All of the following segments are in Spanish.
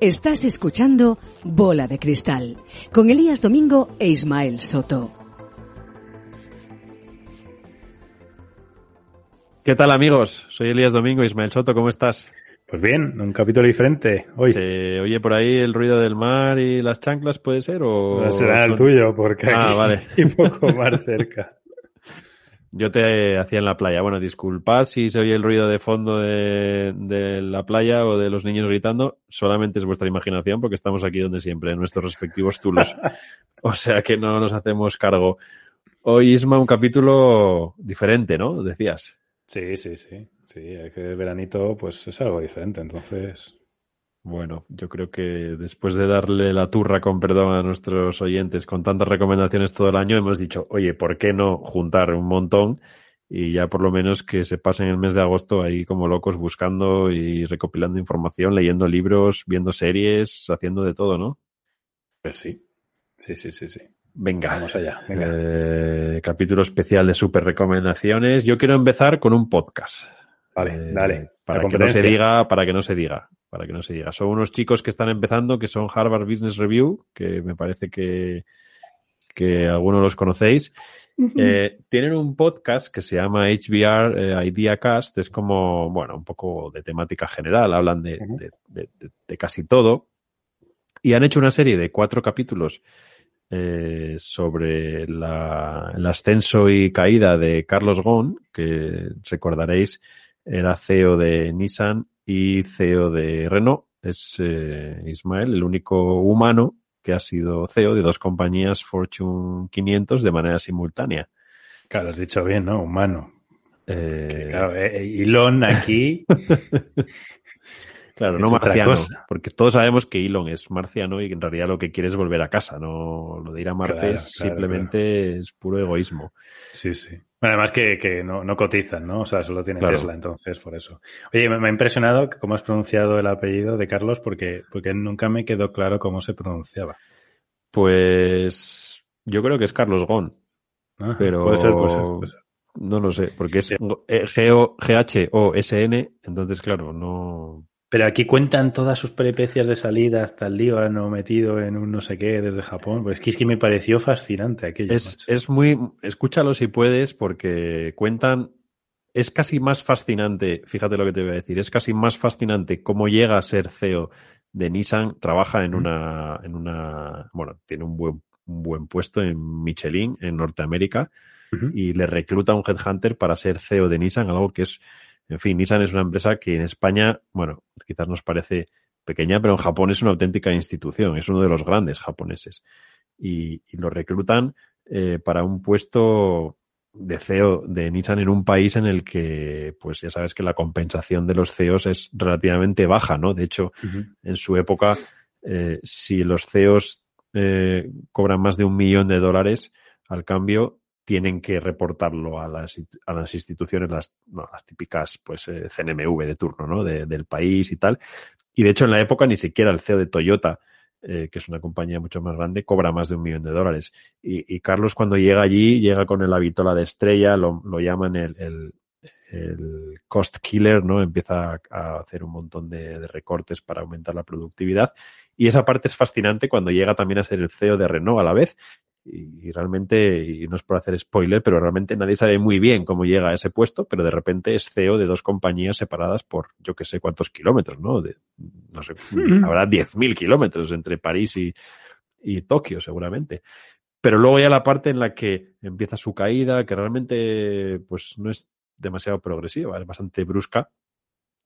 Estás escuchando Bola de Cristal con Elías Domingo e Ismael Soto. ¿Qué tal amigos? Soy Elías Domingo, Ismael Soto, ¿cómo estás? Pues bien, un capítulo diferente hoy. ¿Se oye por ahí el ruido del mar y las chanclas, puede ser? O no será el tuyo, porque ah, vale. hay un poco más cerca. Yo te hacía en la playa. Bueno, disculpad si se oye el ruido de fondo de, de, la playa o de los niños gritando. Solamente es vuestra imaginación porque estamos aquí donde siempre, en nuestros respectivos tulos. o sea que no nos hacemos cargo. Hoy, Isma, un capítulo diferente, ¿no? Decías. Sí, sí, sí. Sí, es que el veranito pues es algo diferente, entonces... Bueno, yo creo que después de darle la turra, con perdón, a nuestros oyentes con tantas recomendaciones todo el año, hemos dicho, oye, ¿por qué no juntar un montón y ya por lo menos que se pasen el mes de agosto ahí como locos buscando y recopilando información, leyendo libros, viendo series, haciendo de todo, ¿no? Pues sí, sí, sí, sí, sí. Venga, vamos allá. Eh, capítulo especial de super recomendaciones. Yo quiero empezar con un podcast. Vale, eh, dale. Para que no se diga, para que no se diga, para que no se diga. Son unos chicos que están empezando, que son Harvard Business Review, que me parece que, que algunos los conocéis. eh, tienen un podcast que se llama HBR eh, Idea Cast, es como, bueno, un poco de temática general, hablan de, uh -huh. de, de, de, casi todo. Y han hecho una serie de cuatro capítulos eh, sobre la, el ascenso y caída de Carlos Ghosn, que recordaréis era CEO de Nissan y CEO de Renault. Es eh, Ismael, el único humano que ha sido CEO de dos compañías Fortune 500 de manera simultánea. Claro, has dicho bien, ¿no? Humano. Eh... Claro, eh, Elon aquí. claro, no marciano. Porque todos sabemos que Elon es marciano y en realidad lo que quiere es volver a casa. No lo de ir a Marte claro, es claro, simplemente claro. es puro egoísmo. Sí, sí. Bueno, además que, que no, no, cotizan, ¿no? O sea, solo tiene. Tesla, entonces, por eso. Oye, me, me, ha impresionado cómo has pronunciado el apellido de Carlos porque, porque nunca me quedó claro cómo se pronunciaba. Pues yo creo que es Carlos Gon. Ajá, pero puede ser, puede ser, puede ser. No lo sé, porque es G-H-O-S-N, entonces, claro, no. Pero aquí cuentan todas sus peripecias de salida hasta el Líbano, metido en un no sé qué desde Japón. Pues es que, es que me pareció fascinante aquello. Es, es muy. Escúchalo si puedes, porque cuentan. Es casi más fascinante, fíjate lo que te voy a decir, es casi más fascinante cómo llega a ser CEO de Nissan, trabaja en una, en una, bueno, tiene un buen, un buen puesto en Michelin, en Norteamérica, uh -huh. y le recluta a un headhunter para ser CEO de Nissan, algo que es, en fin, Nissan es una empresa que en España, bueno, quizás nos parece pequeña, pero en Japón es una auténtica institución, es uno de los grandes japoneses. Y, y lo reclutan eh, para un puesto de CEO de Nissan en un país en el que, pues ya sabes que la compensación de los CEOs es relativamente baja, ¿no? De hecho, uh -huh. en su época, eh, si los CEOs eh, cobran más de un millón de dólares al cambio, tienen que reportarlo a las, a las instituciones, las, las típicas, pues, eh, CNMV de turno, ¿no? De, del país y tal. Y de hecho, en la época ni siquiera el CEO de Toyota eh, que es una compañía mucho más grande, cobra más de un millón de dólares. Y, Carlos cuando llega allí, llega con el habitola de estrella, lo, lo llaman el, el, el, cost killer, ¿no? Empieza a, hacer un montón de, recortes para aumentar la productividad. Y esa parte es fascinante cuando llega también a ser el CEO de Renault a la vez. Y, y realmente, y no es por hacer spoiler, pero realmente nadie sabe muy bien cómo llega a ese puesto, pero de repente es CEO de dos compañías separadas por yo que sé cuántos kilómetros, ¿no? De, no sé, mm. habrá 10.000 kilómetros entre París y, y Tokio, seguramente. Pero luego ya la parte en la que empieza su caída, que realmente pues no es demasiado progresiva, es bastante brusca,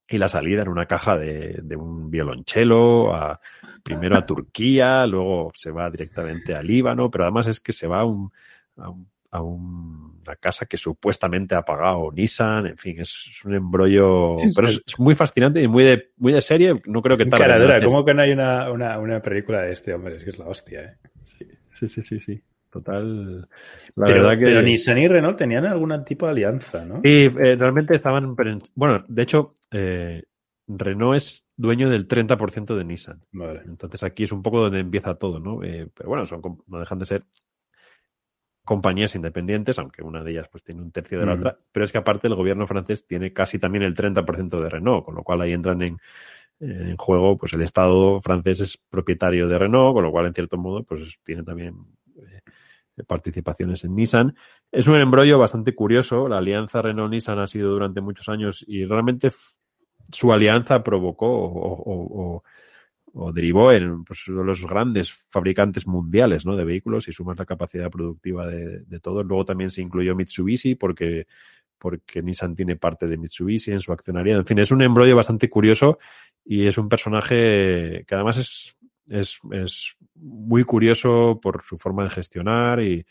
y la salida en una caja de, de un violonchelo, a, primero a Turquía, luego se va directamente a Líbano, pero además es que se va a, un, a, un, a un, una casa que supuestamente ha pagado Nissan, en fin, es, es un embrollo, pero es, es, muy fascinante y muy de, muy de serie, no creo que tal. Caradura, ¿cómo que no hay una, una, una película de este hombre? Es que es la hostia, ¿eh? Sí, sí, sí, sí. sí total. La pero, verdad que. Pero Nissan y Renault tenían algún tipo de alianza, ¿no? Sí, eh, realmente estaban. Bueno, de hecho, eh, Renault es dueño del 30% de Nissan. Vale. Entonces aquí es un poco donde empieza todo, ¿no? Eh, pero bueno, son, no dejan de ser compañías independientes, aunque una de ellas pues tiene un tercio de la otra, pero es que aparte el gobierno francés tiene casi también el 30% de Renault, con lo cual ahí entran en, en juego, pues el Estado francés es propietario de Renault, con lo cual en cierto modo pues tiene también participaciones en Nissan. Es un embrollo bastante curioso, la alianza Renault-Nissan ha sido durante muchos años y realmente su alianza provocó o, derivó en pues, los grandes fabricantes mundiales ¿no? de vehículos y sumas la capacidad productiva de, de todos. Luego también se incluyó Mitsubishi porque, porque Nissan tiene parte de Mitsubishi en su accionaria. En fin, es un embrollo bastante curioso y es un personaje que además es, es, es muy curioso por su forma de gestionar y,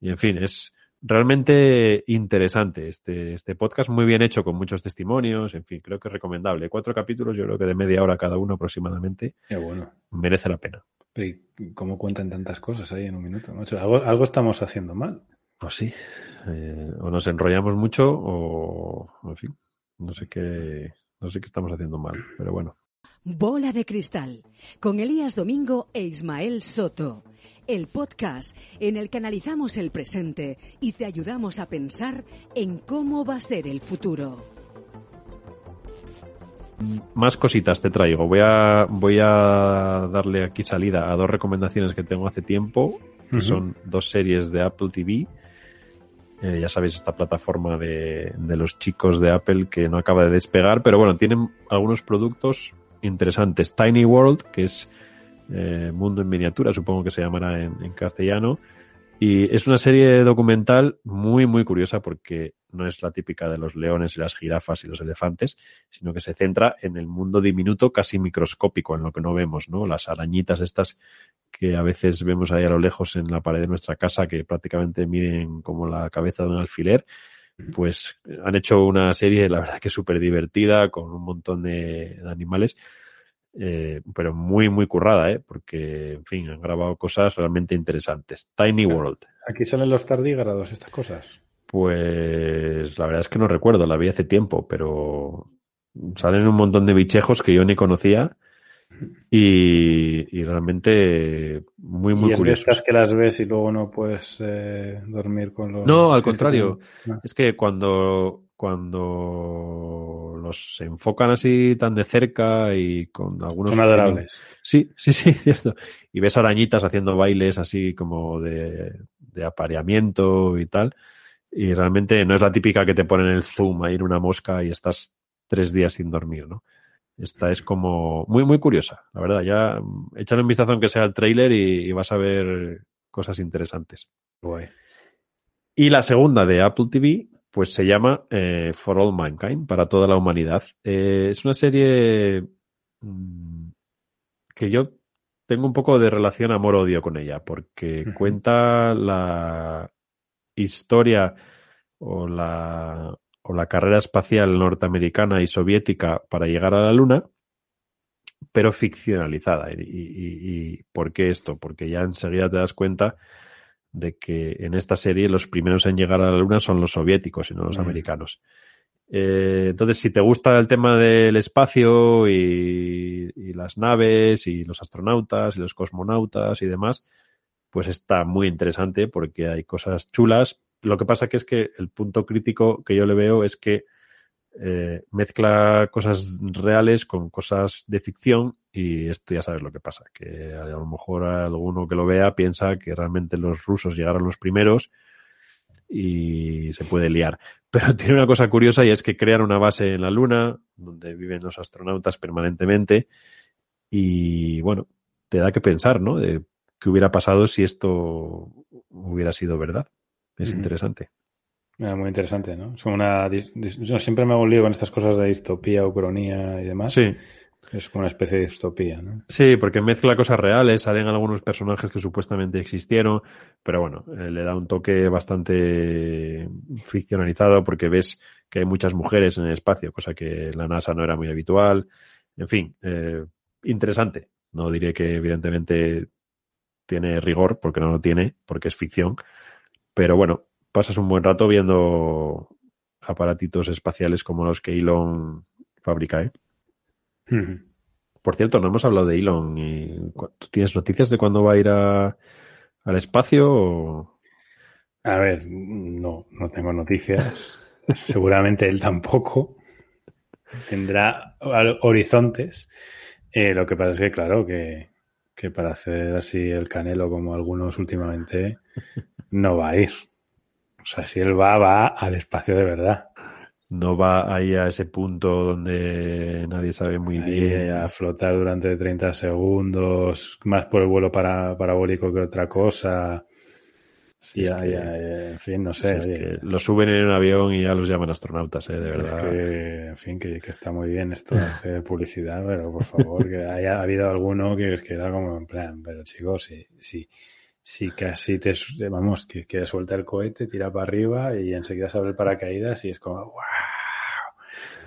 y en fin, es, realmente interesante este, este podcast, muy bien hecho, con muchos testimonios, en fin, creo que es recomendable. Cuatro capítulos, yo creo que de media hora cada uno aproximadamente. Qué bueno. Merece la pena. Pero ¿cómo cuentan tantas cosas ahí en un minuto? Algo, algo estamos haciendo mal. Pues sí. Eh, o nos enrollamos mucho o, en fin, no sé qué, no sé qué estamos haciendo mal, pero bueno. Bola de Cristal, con Elías Domingo e Ismael Soto el podcast en el que analizamos el presente y te ayudamos a pensar en cómo va a ser el futuro. Más cositas te traigo. Voy a, voy a darle aquí salida a dos recomendaciones que tengo hace tiempo, que son dos series de Apple TV. Eh, ya sabéis, esta plataforma de, de los chicos de Apple que no acaba de despegar, pero bueno, tienen algunos productos interesantes. Tiny World, que es eh, Mundo en miniatura, supongo que se llamará en, castellano. Y es una serie documental muy, muy curiosa porque no es la típica de los leones y las jirafas y los elefantes, sino que se centra en el mundo diminuto, casi microscópico, en lo que no vemos, ¿no? Las arañitas estas que a veces vemos ahí a lo lejos en la pared de nuestra casa, que prácticamente miden como la cabeza de un alfiler, pues han hecho una serie, la verdad que súper divertida, con un montón de animales eh, pero muy, muy currada, ¿eh? porque, en fin, han grabado cosas realmente interesantes. Tiny World. ¿Aquí salen los tardígrados, estas cosas? Pues la verdad es que no recuerdo, la vi hace tiempo, pero salen un montón de bichejos que yo ni conocía y, realmente muy, muy ¿Y es curiosos. De estas que las ves y luego no puedes eh, dormir con los... No, al contrario. Es que cuando, cuando los enfocan así tan de cerca y con algunos... Son adorables. Sí, sí, sí, cierto. Y ves arañitas haciendo bailes así como de, de apareamiento y tal. Y realmente no es la típica que te ponen el zoom a ir una mosca y estás tres días sin dormir, ¿no? Esta es como muy, muy curiosa, la verdad. Ya mm, échale un vistazo aunque sea el trailer y, vas a ver cosas interesantes. Guay. Y la segunda de Apple TV pues se llama eh, For All Mankind, para toda la humanidad. Eh, es una serie mm, que yo tengo un poco de relación amor-odio con ella, porque cuenta la historia o la, o la carrera espacial norteamericana y soviética para llegar a la Luna, pero ficcionalizada. ¿Y, y, y por qué esto? Porque ya enseguida te das cuenta de que en esta serie los primeros en llegar a la Luna son los soviéticos y no los mm. americanos. Eh, entonces, si te gusta el tema del espacio y, y, las naves y los astronautas y los cosmonautas y demás, pues está muy interesante porque hay cosas chulas. Lo que pasa que es que el punto crítico que yo le veo es que eh, mezcla cosas reales con cosas de ficción y esto ya sabes lo que pasa, que a lo mejor alguno que lo vea piensa que realmente los rusos llegaron los primeros y se puede liar. Pero tiene una cosa curiosa y es que crean una base en la Luna donde viven los astronautas permanentemente y bueno, te da que pensar, ¿no? De qué hubiera pasado si esto hubiera sido verdad. Es interesante. Ah, muy interesante, ¿no? Es una, yo siempre me hago un lío con estas cosas de distopía, ucronía y demás. Sí. Es como una especie de distopía, ¿no? Sí, porque mezcla cosas reales, salen algunos personajes que supuestamente existieron, pero bueno, eh, le da un toque bastante ficcionalizado porque ves que hay muchas mujeres en el espacio, cosa que la NASA no era muy habitual. En fin, eh, interesante. No diré que evidentemente tiene rigor, porque no lo tiene, porque es ficción, pero bueno, pasas un buen rato viendo aparatitos espaciales como los que Elon fabrica. ¿eh? Por cierto, no hemos hablado de Elon. Y, ¿Tú tienes noticias de cuándo va a ir a, al espacio? A ver, no, no tengo noticias. Seguramente él tampoco. Tendrá horizontes. Eh, lo que pasa es que, claro, que, que para hacer así el canelo como algunos últimamente, no va a ir. O sea, si él va, va al espacio de verdad. No va ahí a ese punto donde nadie sabe muy bien. A flotar durante 30 segundos, más por el vuelo para, parabólico que otra cosa. Sí, ya, en fin, no sé. lo suben en un avión y ya los llaman astronautas, ¿eh? de verdad. que, en fin, que, está muy bien esto de hacer publicidad, pero por favor, que haya habido alguno que, que era como en plan, pero chicos, si, si, si casi te, vamos, que, que suelta el cohete, tira para arriba y enseguida se abre el paracaídas y es como, wow.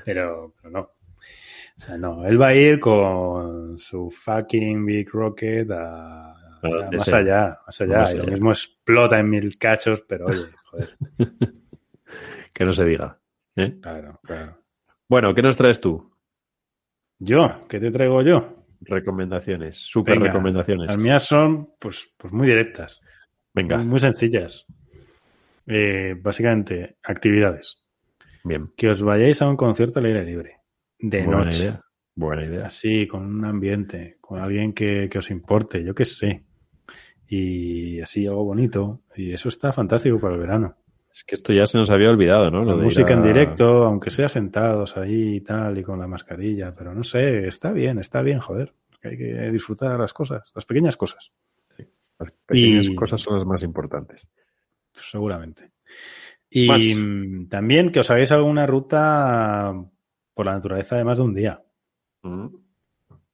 Pero, pero no. O sea, no, él va a ir con su fucking Big Rocket a más allá, más allá. y lo mismo explota en mil cachos, pero oye, joder. que no se diga. ¿eh? Claro, claro. Bueno, ¿qué nos traes tú? Yo, ¿qué te traigo yo? Recomendaciones, súper recomendaciones. Las mías son, pues, pues muy directas. Venga. Muy, sencillas. Eh, básicamente, actividades. Bien. Que os vayáis a un concierto al aire libre. De noche. Buena idea. Así, con un ambiente, con alguien que, que os importe, yo qué sé y así algo bonito. Y eso está fantástico para el verano. Es que esto ya se nos había olvidado, ¿no? La música en directo, aunque sea sentados ahí y tal, y con la mascarilla, pero no sé, está bien, está bien, joder. Hay que disfrutar las cosas, las pequeñas cosas. las pequeñas cosas son las más importantes. Seguramente. Y también que os hagáis alguna ruta por la naturaleza de más de un día. Mm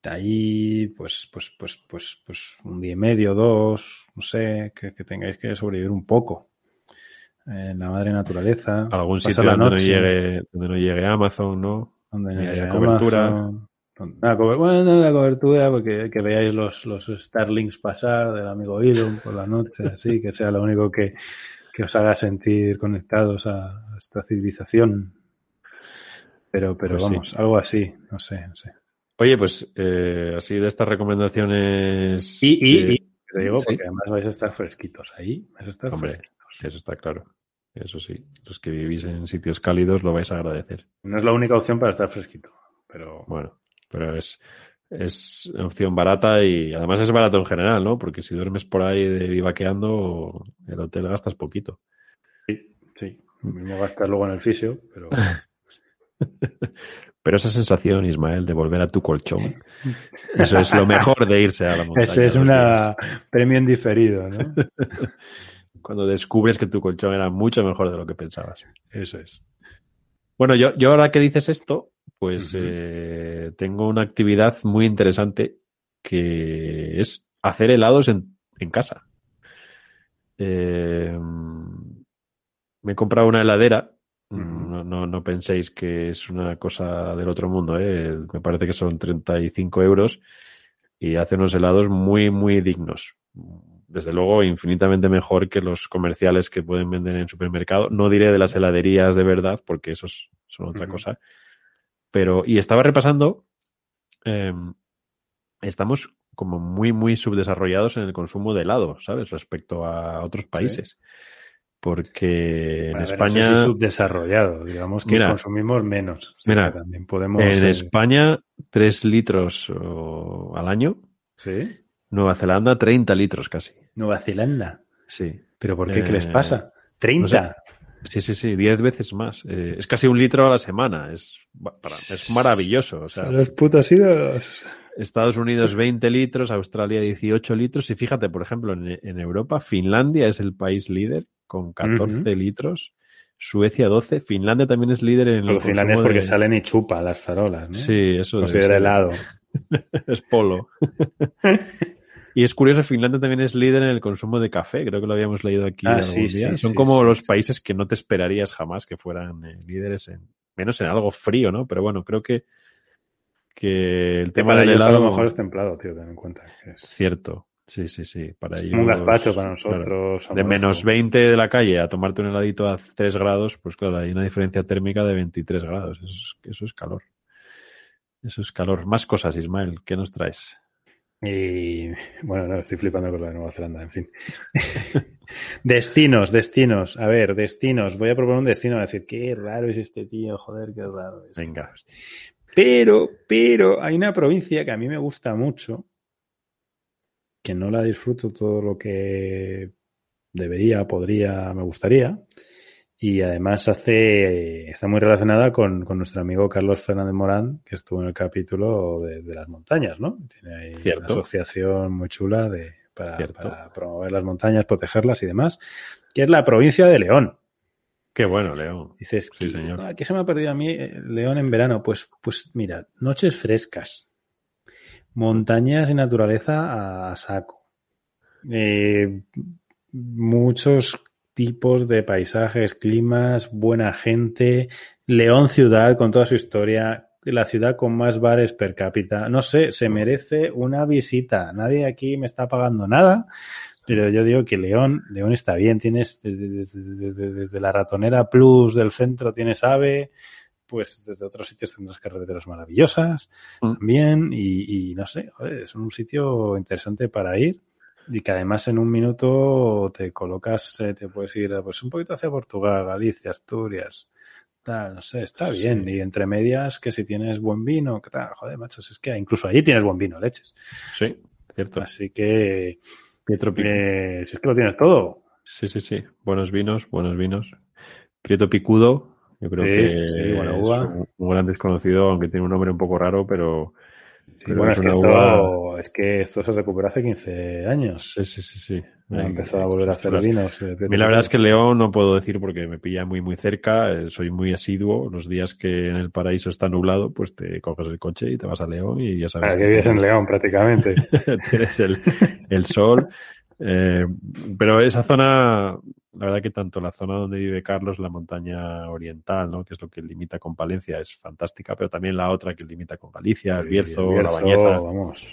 ahí, pues, pues, pues, pues, pues un día y medio, dos, no sé, que, tengáis que sobrevivir un poco en la madre naturaleza. Algún sitio donde no, llegue, donde no llegue Amazon, ¿no? Donde no llegue cobertura. La, bueno, la cobertura, porque que veáis los, los Starlings pasar del amigo Idon por la noche, así, que sea lo único que, que os haga sentir conectados a, esta civilización. Pero, pero pues vamos, algo así, no sé, no sé. Oye, pues eh, así de estas recomendaciones. Y, y, y te digo, porque además vais a estar fresquitos ahí. Vais a estar Hombre, Eso está claro. Eso sí. Los que vivís en sitios cálidos lo vais a agradecer. No es la única opción para estar fresquito, pero. Bueno, pero es, es una opción barata y además es barato en general, ¿no? Porque si duermes por ahí de vivaqueando, el hotel gastas poquito. Sí, sí. Mismo gastas luego en el fisio, pero. Pero esa sensación, Ismael, de volver a tu colchón, eso es lo mejor de irse a la montaña. Ese es un premio en diferido, ¿no? Cuando descubres que tu colchón era mucho mejor de lo que pensabas. Eso es. Bueno, yo, yo ahora que dices esto, pues eh, tengo una actividad muy interesante que es hacer helados en, en casa. Eh, me he comprado una heladera no, no, no, penséis que es una cosa del otro mundo, ¿eh? Me parece que son 35 euros y hace unos helados muy, muy dignos. Desde luego, infinitamente mejor que los comerciales que pueden vender en supermercado. No diré de las heladerías de verdad, porque esos son otra cosa. Pero, y estaba repasando, em, estamos como muy, muy subdesarrollados en el consumo de helado, ¿sabes? Respecto a otros países porque en España subdesarrollado, digamos que consumimos menos. mira, también podemos en eh, España 3 litros al año. Sí. Nueva Zelanda 30 litros casi. Nueva Zelanda. Sí. ¿Pero por qué? ¿Qué les eh, pasa? 30. Sí, sí, sí, 10 veces más. Eh, es casi un litro a la semana. Es, es maravilloso. O sea, los putos ídolos. Estados Unidos 20 litros, Australia 18 litros y fíjate, por ejemplo, en, Europa, Finlandia es el país líder con 14 litros, Suecia 12, Finlandia también es líder en el Finlandia es porque salen y chupa las farolas, ¿no? Sí, eso Considera helado. es polo. y es curioso, Finlandia también es líder en el consumo de café, creo que lo habíamos leído aquí ah, algún día. Son como los países que no te esperarías jamás que fueran eh, líderes en, menos en algo frío, ¿no? Pero bueno, creo que que el tema del helado... a lo mejor es templado, tío, ten en cuenta. Es... Cierto. Sí, sí, sí. Para ellos, un gazpacho para nosotros. De menos 20 de la calle a tomarte un heladito a 3 grados, pues claro, hay una diferencia térmica de 23 grados. Eso es, eso es calor. Eso es calor. Más cosas, Ismael. ¿Qué nos traes? Y bueno, no, estoy flipando con la de Nueva Zelanda, en fin. Destinos, destinos. A ver, destinos. Voy a proponer un destino. a decir, qué raro es este tío, joder, qué raro es. Venga. Pero, pero hay una provincia que a mí me gusta mucho, que no la disfruto todo lo que debería, podría, me gustaría. Y además hace, está muy relacionada con, con nuestro amigo Carlos Fernández Morán, que estuvo en el capítulo de, de las montañas, ¿no? Tiene ahí Cierto. una asociación muy chula de, para, para, promover las montañas, protegerlas y demás, que es la provincia de León. Qué bueno, León. Dices, sí, señor. ¿qué se me ha perdido a mí eh, León en verano? Pues, pues mira, noches frescas, montañas y naturaleza a saco. Eh, muchos tipos de paisajes, climas, buena gente, León ciudad con toda su historia, la ciudad con más bares per cápita. No sé, se merece una visita. Nadie aquí me está pagando nada, pero yo digo que León, León está bien. Tienes desde, desde, desde, desde la ratonera plus del centro tienes AVE, pues desde otros sitios tendrás carreteras maravillosas mm. también y, y, no sé, joder, es un sitio interesante para ir y que además en un minuto te colocas, eh, te puedes ir pues un poquito hacia Portugal, Galicia, Asturias, tal, no sé, está bien. Y entre medias, que si tienes buen vino, que tal, joder, machos, es que incluso ahí tienes buen vino, leches. Sí, cierto. Así que, Pietro eh, si es que lo tienes todo. Sí, sí, sí. Buenos vinos, buenos vinos. Prieto Picudo, yo creo Sí, que sí, es un, un gran desconocido, aunque tiene un nombre un poco raro, pero, Sí, pero bueno, es, que esto, uva- es que esto se recuperó hace 15 años. Sí, sí, sí, sí. Ha empezado a volver a hacer vinos. eh, la verdad es que León no puedo decir porque me pilla muy muy cerca, eh, soy muy asiduo, los días que en el paraíso está nublado, pues te coges el coche y te vas a León y ya sabes Ah, que que vives en León prácticamente. tienes el, el sol. Eh, pero esa zona, la verdad que tanto la zona donde vive Carlos, la montaña oriental, ¿no? que es lo que limita con Palencia, es fantástica, pero también la otra que limita con Galicia, el Bierzo, El la Bañeza. Vamos.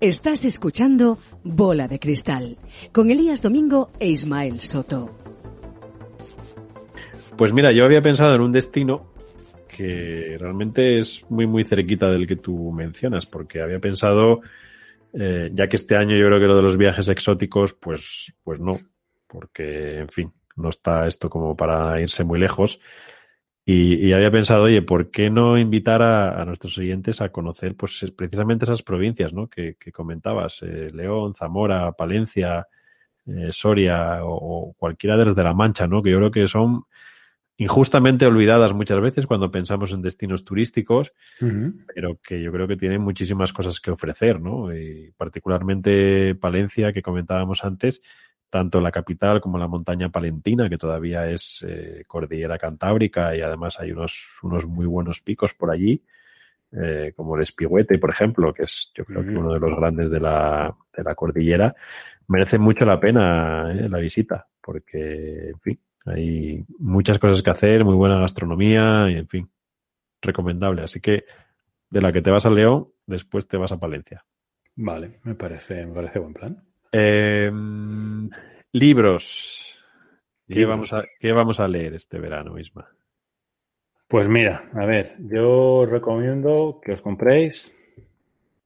Estás escuchando Bola de Cristal con Elías Domingo e Ismael Soto. Pues mira, yo había pensado en un destino que realmente es muy muy cerquita del que tú mencionas, porque había pensado, eh, ya que este año yo creo que lo de los viajes exóticos, pues, pues no, porque en fin, no está esto como para irse muy lejos. Y, y había pensado, oye, ¿por qué no invitar a, nuestros oyentes a conocer pues es- precisamente esas provincias, ¿no? Que, que comentabas, eh, León, Zamora, Palencia, eh, Soria o, o cualquiera de las de la Mancha, ¿no? Que yo creo que son injustamente olvidadas muchas veces cuando pensamos en destinos turísticos, pero que yo creo que tienen muchísimas cosas que ofrecer, ¿no? Y particularmente Palencia, que comentábamos antes, tanto la capital como la montaña palentina, que todavía es eh, cordillera cantábrica y además hay unos, unos muy buenos picos por allí, eh, como el Espigüete, por ejemplo, que es yo creo que uno de los grandes de la, de la cordillera, merece mucho la pena eh, la visita, porque, en fin, hay muchas cosas que hacer, muy buena gastronomía y, en fin, recomendable. Así que de la que te vas a León, después te vas a Palencia. Vale, me parece, me parece buen plan. Eh, libros. ¿Qué Libros. vamos, a, ¿Qué vamos a leer este verano, Isma? Pues mira, a ver, yo os recomiendo que os compréis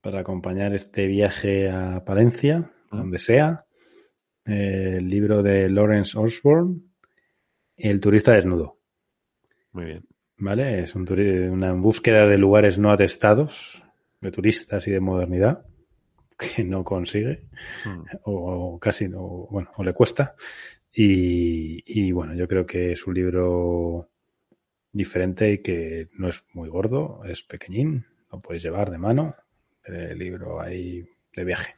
para acompañar este viaje a Palencia, Mm. donde sea, el libro de Lawrence Osborne, El turista desnudo. Muy bien. ¿Vale? Es un una búsqueda de lugares no atestados, de turistas y de modernidad, que no consigue, Mm. o, o casi, no, bueno, o le cuesta. Y, y bueno, yo creo que es un libro diferente y que no es muy gordo, es pequeñín, lo puedes llevar de mano, el libro ahí de viaje.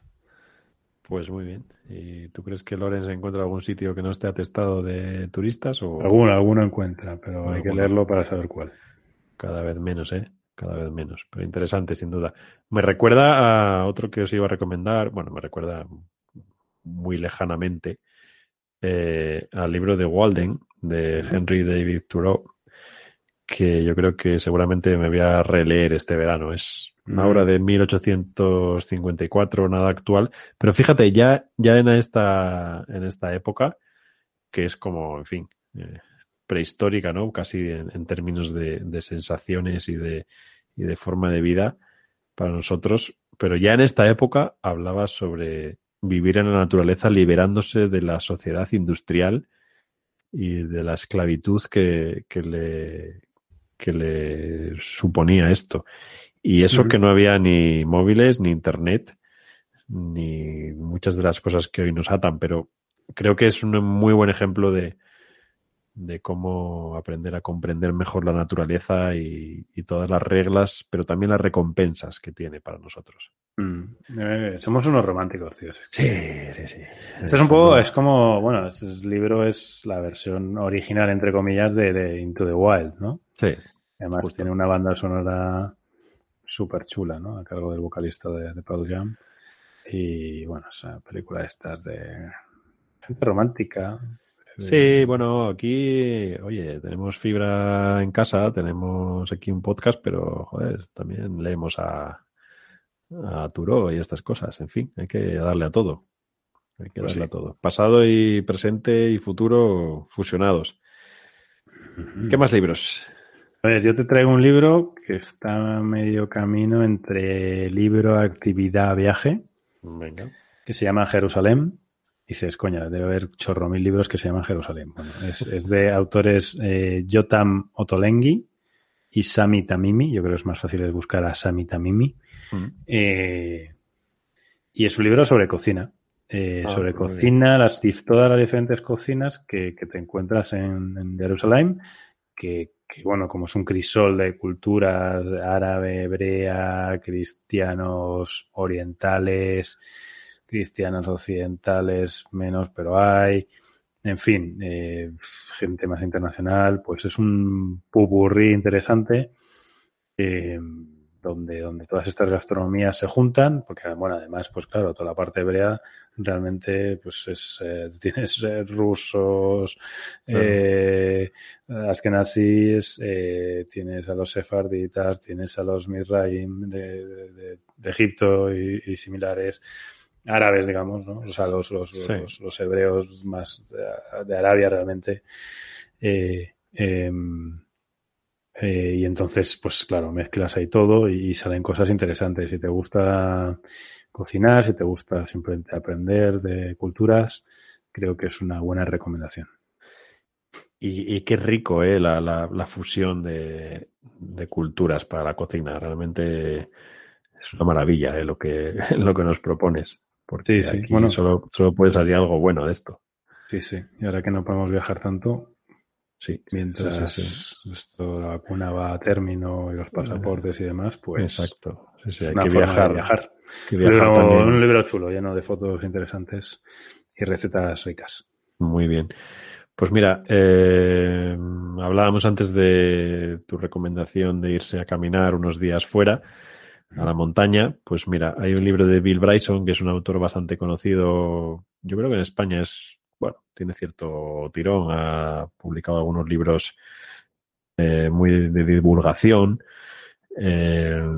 Pues muy bien. ¿Y tú crees que Lorenz encuentra algún sitio que no esté atestado de turistas o Alguno, alguno encuentra, pero hay que leerlo para saber cuál. cada vez menos, eh? Cada vez menos. Pero interesante, sin duda. Me recuerda a otro que os iba a recomendar. Bueno, me recuerda muy lejanamente eh, al libro de Walden de Henry David Thoreau, que yo creo que seguramente me voy a releer este verano. Es una obra de 1854, nada actual. Pero fíjate, ya, ya en esta, en esta época, que es como, en fin, eh, prehistórica, ¿no? Casi en, términos de, de sensaciones y de, y de forma de vida para nosotros. Pero ya en esta época hablaba sobre vivir en la naturaleza liberándose de la sociedad industrial y de la esclavitud que, que le, que le suponía esto. Y eso que no había ni móviles, ni internet, ni muchas de las cosas que hoy nos atan, pero creo que es un muy buen ejemplo de, de cómo aprender a comprender mejor la naturaleza y, todas las reglas, pero también las recompensas que tiene para nosotros. Mm. Eh, somos unos románticos, tío. Sí, sí, sí. Esto es un poco, es como, bueno, este libro es la versión original, entre comillas, de, Into the Wild, ¿no? Sí. Además tiene una banda sonora súper chula, ¿no? A cargo del vocalista de, de Pearl Jam. Y bueno, esa película de estas de gente romántica, Sí, bueno, aquí, oye, tenemos fibra en casa, tenemos aquí un podcast, pero, joder, también leemos a, a Turo y estas cosas. En fin, hay que darle a todo. Hay que pues darle a todo. Pasado y presente y futuro fusionados. ¿Qué más libros? A ver, yo te traigo un libro que está medio camino entre libro, actividad, viaje. Venga. Que se llama Jerusalén dices, coña, debe haber chorro mil libros que se llaman Jerusalén. Bueno, es, de autores eh, Yotam Ottolenghi y Sami Tamimi. Yo creo que es más fácil buscar a Sami Tamimi. Mm. Eh, y es un libro sobre cocina. Eh, ah, sobre cocina, las, todas las diferentes cocinas que, te encuentras en, Jerusalén, que, que, bueno, como es un crisol de culturas árabe, hebrea, cristianos, orientales, cristianas occidentales menos, pero hay, en fin, eh, gente más internacional, pues es un pupurrí interesante eh, donde, donde todas estas gastronomías se juntan, porque bueno, además, pues claro, toda la parte hebrea realmente pues es eh, tienes rusos eh, askenazis tienes a los sefarditas tienes a los misraim de, de, Egipto y, similares árabes, digamos, ¿no? O sea, los, los, los, hebreos más de, Arabia realmente. Eh, em, eh, y entonces, pues claro, mezclas ahí todo y, salen cosas interesantes. Si te gusta cocinar, si te gusta simplemente aprender de culturas, creo que es una buena recomendación. Y, qué rico, ¿eh? La, la, fusión de, de, culturas para la cocina. Realmente es una maravilla ¿eh? lo, que, lo que nos propones. Porque sí, sí. bueno, solo, solo puede salir algo bueno de esto. Sí, sí. Y ahora que no podemos viajar tanto, sí, mientras esto, la vacuna va a término y los pasaportes y demás, pues. Exacto. Sí, hay que viajar. viajar. un libro chulo, lleno de fotos interesantes y recetas ricas. Muy bien. Pues mira, eh, hablábamos antes de tu recomendación de irse a caminar unos días fuera a la montaña, pues mira, hay un libro de Bill Bryson, que es un autor bastante conocido, yo creo que en España es, bueno, tiene cierto tirón, ha publicado algunos libros eh, muy de divulgación, eh,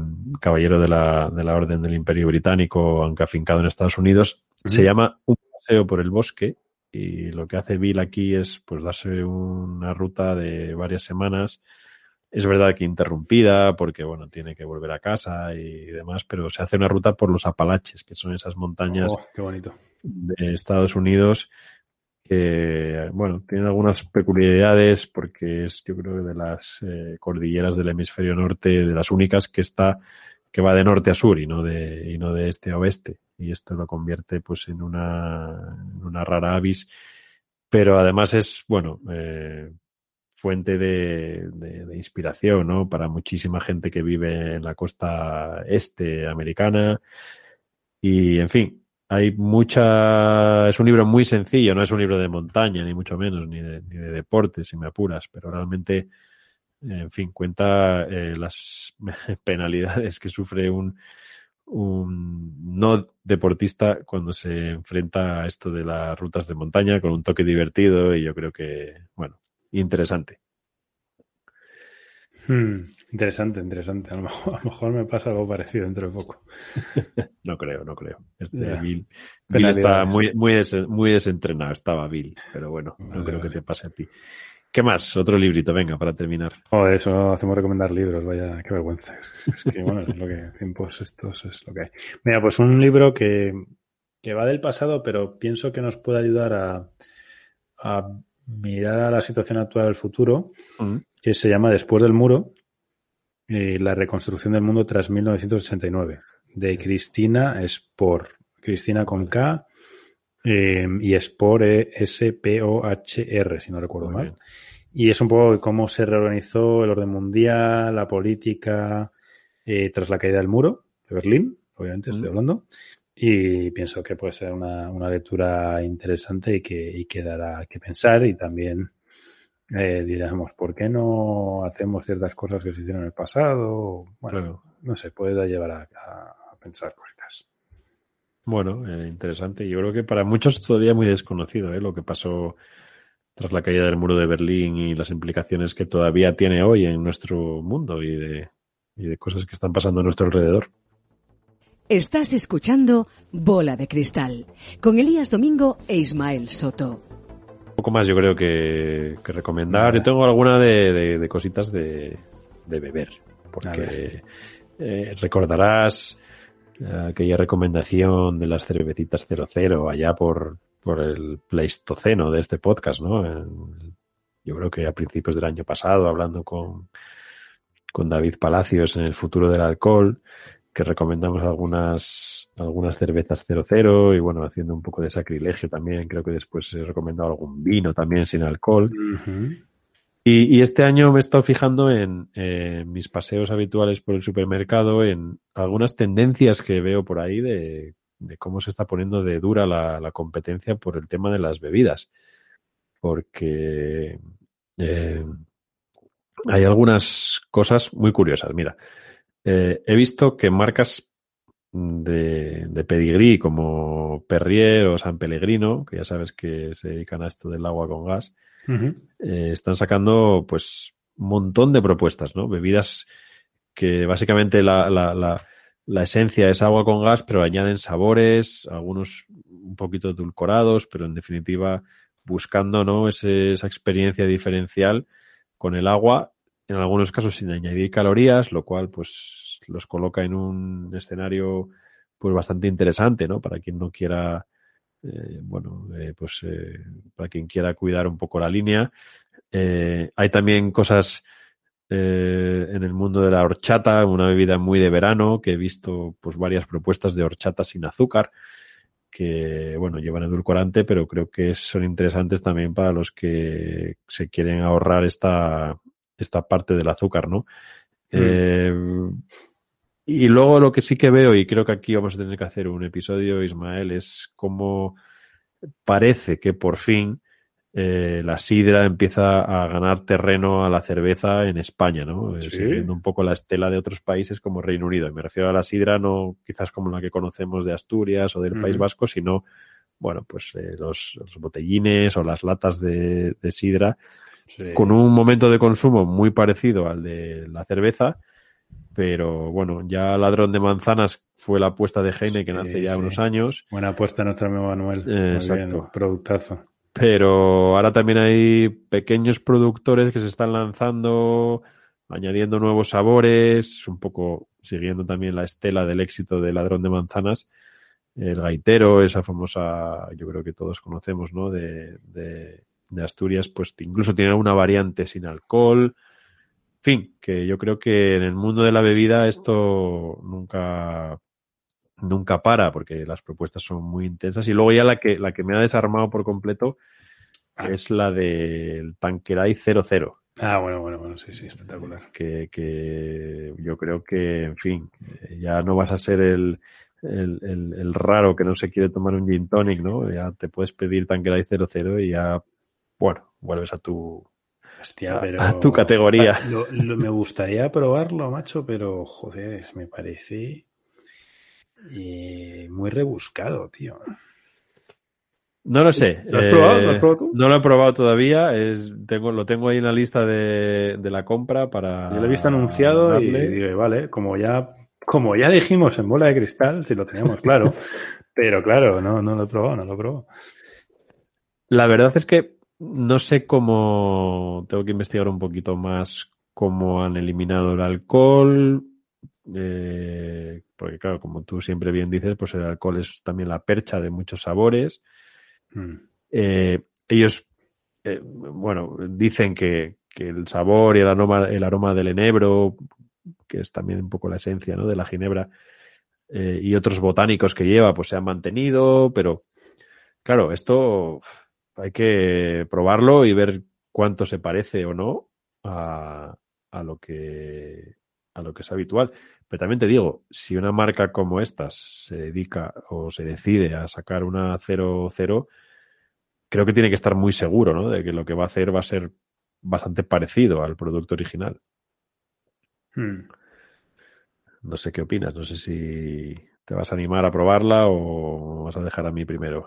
caballero de la, de la Orden del Imperio Británico, aunque afincado en Estados Unidos, se llama Un paseo por el bosque y lo que hace Bill aquí es pues darse una ruta de varias semanas. Es verdad que interrumpida porque, bueno, tiene que volver a casa y demás, pero se hace una ruta por los Apalaches, que son esas montañas oh, de Estados Unidos que, bueno, tienen algunas peculiaridades porque es, yo creo, de las eh, cordilleras del hemisferio norte, de las únicas que está, que va de norte a sur y no de, y no de este a oeste. Y esto lo convierte, pues, en una, en una rara avis. Pero además es, bueno, eh, fuente de, de, inspiración, ¿no? Para muchísima gente que vive en la costa este americana. Y, en fin, hay mucha... Es un libro muy sencillo, no es un libro de montaña, ni mucho menos, ni de, ni de deportes, si me apuras, pero realmente, en fin, cuenta eh, las penalidades que sufre un, un no deportista cuando se enfrenta a esto de las rutas de montaña con un toque divertido y yo creo que, bueno, interesante. Hmm, interesante, interesante. A lo, mejor, me pasa algo parecido dentro de poco. no creo, no creo. Este Bill, está muy, muy, muy desentrenado, estaba Bill, pero bueno, no creo que te pase a ti. ¿Qué más? Otro librito, venga, para terminar. Oh, eso hacemos recomendar libros, vaya, qué vergüenza. Es que, bueno, es lo que, tiempos estos es lo que hay. Mira, pues un libro que que va del pasado, pero pienso que nos puede ayudar a, a mirar a la situación actual del futuro, que se llama Después del muro, eh, la reconstrucción del mundo tras 1969, de Cristina Spor. Cristina con K eh, y Spor eh, S-P-O-H-R, si no recuerdo Muy mal. bien. Y es un poco cómo se reorganizó el orden mundial, la política, eh, tras la caída del muro de Berlín, obviamente estoy Mm. hablando. Y pienso que puede ser una, una lectura interesante y que, y que dará que pensar y también eh, diremos, ¿por qué no hacemos ciertas cosas que se hicieron en el pasado? Bueno, Claro. no sé, puede llevar a, a- a pensar cositas. Bueno, eh, interesante. Yo creo que para muchos todavía muy desconocido ¿eh? lo que pasó tras la caída del muro de Berlín y las implicaciones que todavía tiene hoy en nuestro mundo y de, y de cosas que están pasando a nuestro alrededor. Estás escuchando Bola de Cristal con Elías Domingo e Ismael Soto. Un poco más yo creo que, que recomendar. Yo tengo alguna de, de- de cositas de, de beber, porque eh, recordarás eh, aquella recomendación de las cervecitas 00 allá por, por el pleistoceno de este podcast, ¿no? En- yo creo que a principios del año pasado, hablando con, con David Palacios en el futuro del alcohol, que recomendamos algunas, algunas cervezas 00 y bueno, haciendo un poco de sacrilegio también, creo que después he recomendado algún vino también sin alcohol. Y, y este año me he estado fijando en, eh, mis paseos habituales por el supermercado, en algunas tendencias que veo por ahí de, de cómo se está poniendo de dura la, la competencia por el tema de las bebidas. Porque eh, hay algunas cosas muy curiosas. Mira, eh, he visto que marcas de, de pedigrí como Perrier o San Pellegrino, que ya sabes que se dedican a esto del agua con gas, eh, están sacando pues un montón de propuestas, ¿no? Bebidas que básicamente la, la, la, la esencia es agua con gas, pero añaden sabores, algunos un poquito edulcorados, pero en definitiva buscando, ¿no? Ese- esa experiencia diferencial con el agua, en algunos casos sin añadir calorías, lo cual pues los coloca en un escenario pues bastante interesante, ¿no? Para quien no quiera eh, bueno, eh, pues eh, para quien quiera cuidar un poco la línea. Hay también cosas en el mundo de la horchata, una bebida muy de verano, que he visto pues varias propuestas de horchata sin azúcar, que bueno, llevan edulcorante, pero creo que son interesantes también para los que se quieren ahorrar esta, esta parte del azúcar, ¿no? Eh, y luego lo que sí que veo, y creo que aquí vamos a tener que hacer un episodio, Ismael, es cómo parece que por fin eh, la sidra empieza a ganar terreno a la cerveza en España, ¿no? Eh, Sí. Siguiendo un poco la estela de otros países como Reino Unido. Y me refiero a la sidra no quizás como la que conocemos de Asturias o del País Ujú. Vasco, sino, bueno, pues eh, los, los botellines o las latas de, de sidra Sí. con un momento de consumo muy parecido al de la cerveza, pero bueno, ya Ladrón de Manzanas fue la apuesta de Heineken Sí, hace ya sí. unos años, Buena apuesta nuestro amigo Manuel. Eh, exacto. bien, productazo. pero ahora también hay pequeños productores que se están lanzando, añadiendo nuevos sabores, un poco siguiendo también la estela del éxito de Ladrón de Manzanas. El gaitero, esa famosa, yo creo que todos conocemos, ¿no? De, de, de Asturias, pues incluso tiene una variante sin alcohol. En fin, que yo creo que en el mundo de la bebida esto nunca, nunca para, porque las propuestas son muy intensas. Y luego ya la que, la que me ha desarmado por completo Ah. es la del Tanqueray 00 Ah, bueno, bueno, bueno, sí, sí, espectacular. que, que yo creo que, en fin, ya no vas a ser el, el, el- el raro que no se quiere tomar un gin tonic, ¿no? Ya te puedes pedir Tanqueray 00 y ya, bueno, vuelves a tu, Hostia, a- pero... a tu categoría. Lo- lo- me gustaría probarlo, macho, pero joder, me parece eh, muy rebuscado, tío. No lo sé. ¿Lo has eh, probado? ¿Lo has probado tú? No lo he probado todavía. Es, tengo, lo tengo ahí en la lista de, de la compra para. Yo lo he visto anunciado y darle. digo, vale, como ya, como ya dijimos en bola de cristal, si lo teníamos claro, pero claro, no, no lo he probado, no lo he probado. La verdad es que no sé cómo. Tengo que investigar un poquito más cómo han eliminado el alcohol. eh, porque claro, como tú siempre bien dices, pues el alcohol es también la percha de muchos sabores. Mm. Eh, ellos, eh, bueno, dicen que, que el sabor y el aroma, el aroma del enebro, que es también un poco la esencia ¿no? de la ginebra, y otros botánicos que lleva, pues se han mantenido, pero claro, esto hay que probarlo y ver cuánto se parece o no a, a lo que a lo que es habitual. Pero también te digo, si una marca como estas se dedica o se decide a sacar una 00, creo que tiene que estar muy seguro, ¿no? De que lo que va a hacer va a ser bastante parecido al producto original. Mm. No sé qué opinas, no sé si te vas a animar a probarla o vas a dejar a mí primero.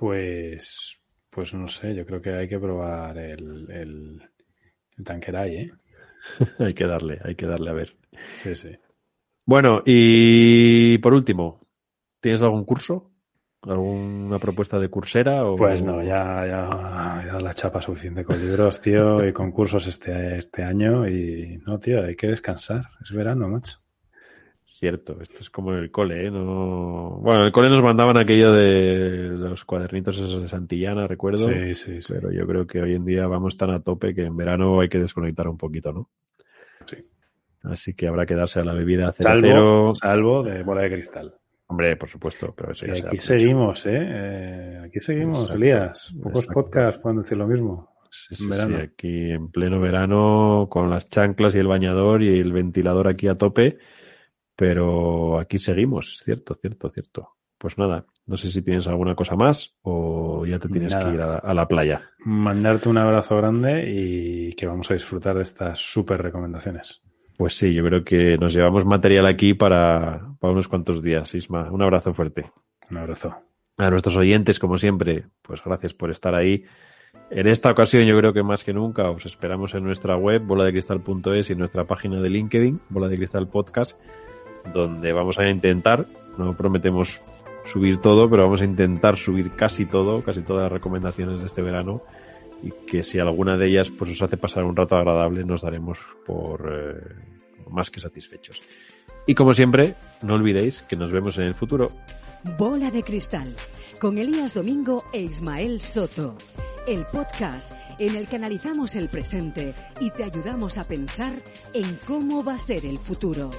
Pues, pues no sé, yo creo que hay que probar el, el, el Tanqueray, ¿eh? hay que darle, hay que darle a ver. Sí, sí. Bueno, y por último, ¿tienes algún curso? ¿Alguna propuesta de cursera? O... Pues no, ya, ya he dado la chapa suficiente con libros, tío, y concursos este, este año. Y no, tío, hay que descansar. Es verano, macho. Cierto, esto es como en el cole, ¿eh? No... Bueno, en el cole nos mandaban aquello de los cuadernitos esos de Santillana, recuerdo. Sí, sí, sí. Pero yo creo que hoy en día vamos tan a tope que en verano hay que desconectar un poquito, ¿no? Sí. Así que habrá que darse a la bebida Salvo, cero. salvo de bola de cristal. Hombre, por supuesto, pero eso ya Y aquí mucho. seguimos, ¿eh? Eh, Aquí seguimos, Exacto, Elías. Pocos exacto. podcasts pueden decir lo mismo. Sí, sí, verano. sí, aquí en pleno verano, con las chanclas y el bañador y el ventilador aquí a tope, pero aquí seguimos, cierto, cierto, cierto. Pues nada, no sé si tienes alguna cosa más o ya te tienes Nada. que ir a, a la playa. Mandarte un abrazo grande y que vamos a disfrutar de estas súper recomendaciones. Pues sí, yo creo que nos llevamos material aquí para, para unos cuantos días, Isma. Un abrazo fuerte. Un abrazo. A nuestros oyentes, como siempre, pues gracias por estar ahí. En esta ocasión, yo creo que más que nunca, os esperamos en nuestra web, boladecristal.es y en nuestra página de LinkedIn, Bola de Cristal Podcast, donde vamos a intentar, no prometemos subir todo, pero vamos a intentar subir casi todo, casi todas las recomendaciones de este verano y que si alguna de ellas pues os hace pasar un rato agradable, nos daremos por eh, más que satisfechos. Y como siempre, no olvidéis que nos vemos en el futuro. Bola de Cristal, con Elías Domingo e Ismael Soto. El podcast en el que analizamos el presente y te ayudamos a pensar en cómo va a ser el futuro.